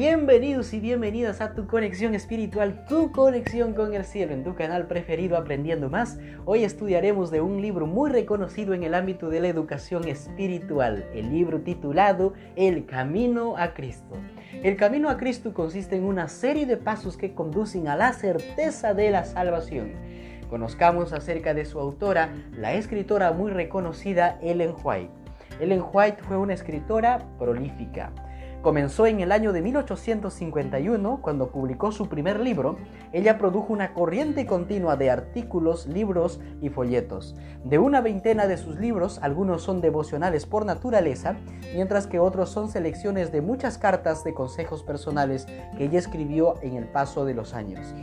Bienvenidos y bienvenidas a tu conexión espiritual, tu conexión con el cielo en tu canal preferido Aprendiendo Más. Hoy estudiaremos de un libro muy reconocido en el ámbito de la educación espiritual, el libro titulado El Camino a Cristo. El Camino a Cristo consiste en una serie de pasos que conducen a la certeza de la salvación. Conozcamos acerca de su autora, la escritora muy reconocida Ellen White. Ellen White fue una escritora prolífica Comenzó en el año de 1851, cuando publicó su primer libro. Ella produjo una corriente continua de artículos, libros y folletos. De una veintena de sus libros, algunos son devocionales por naturaleza, mientras que otros son selecciones de muchas cartas de consejos personales que ella escribió en el paso de los años.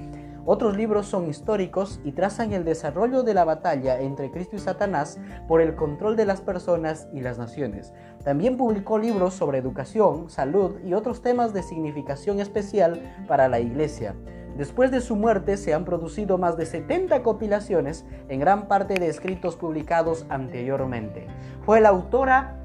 Otros libros son históricos y trazan el desarrollo de la batalla entre Cristo y Satanás por el control de las personas y las naciones. También publicó libros sobre educación, salud y otros temas de significación especial para la Iglesia. Después de su muerte se han producido más de 70 compilaciones, en gran parte de escritos publicados anteriormente. Fue la autora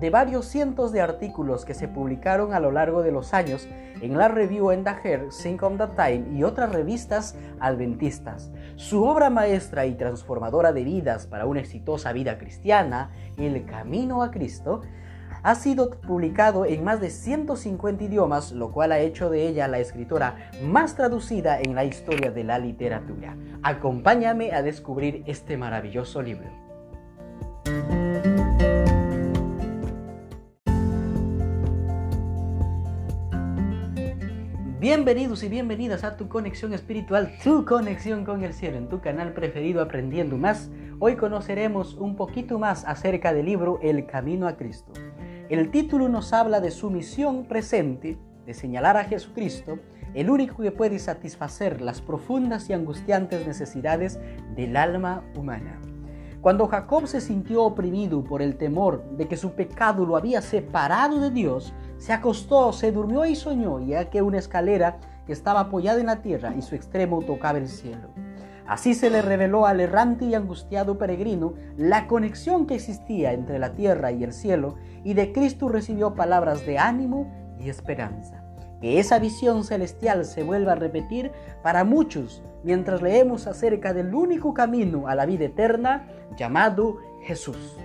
de varios cientos de artículos que se publicaron a lo largo de los años en la Review and the Hair, Sync of the Time y otras revistas adventistas. Su obra maestra y transformadora de vidas para una exitosa vida cristiana, El Camino a Cristo, ha sido publicado en más de 150 idiomas, lo cual ha hecho de ella la escritora más traducida en la historia de la literatura. Acompáñame a descubrir este maravilloso libro. Bienvenidos y bienvenidas a tu conexión espiritual, tu conexión con el cielo, en tu canal preferido Aprendiendo Más. Hoy conoceremos un poquito más acerca del libro El Camino a Cristo. El título nos habla de su misión presente, de señalar a Jesucristo, el único que puede satisfacer las profundas y angustiantes necesidades del alma humana. Cuando Jacob se sintió oprimido por el temor de que su pecado lo había separado de Dios, se acostó, se durmió y soñó, ya que una escalera estaba apoyada en la tierra y su extremo tocaba el cielo. Así se le reveló al errante y angustiado peregrino la conexión que existía entre la tierra y el cielo, y de Cristo recibió palabras de ánimo y esperanza. Que esa visión celestial se vuelva a repetir para muchos mientras leemos acerca del único camino a la vida eterna llamado Jesús.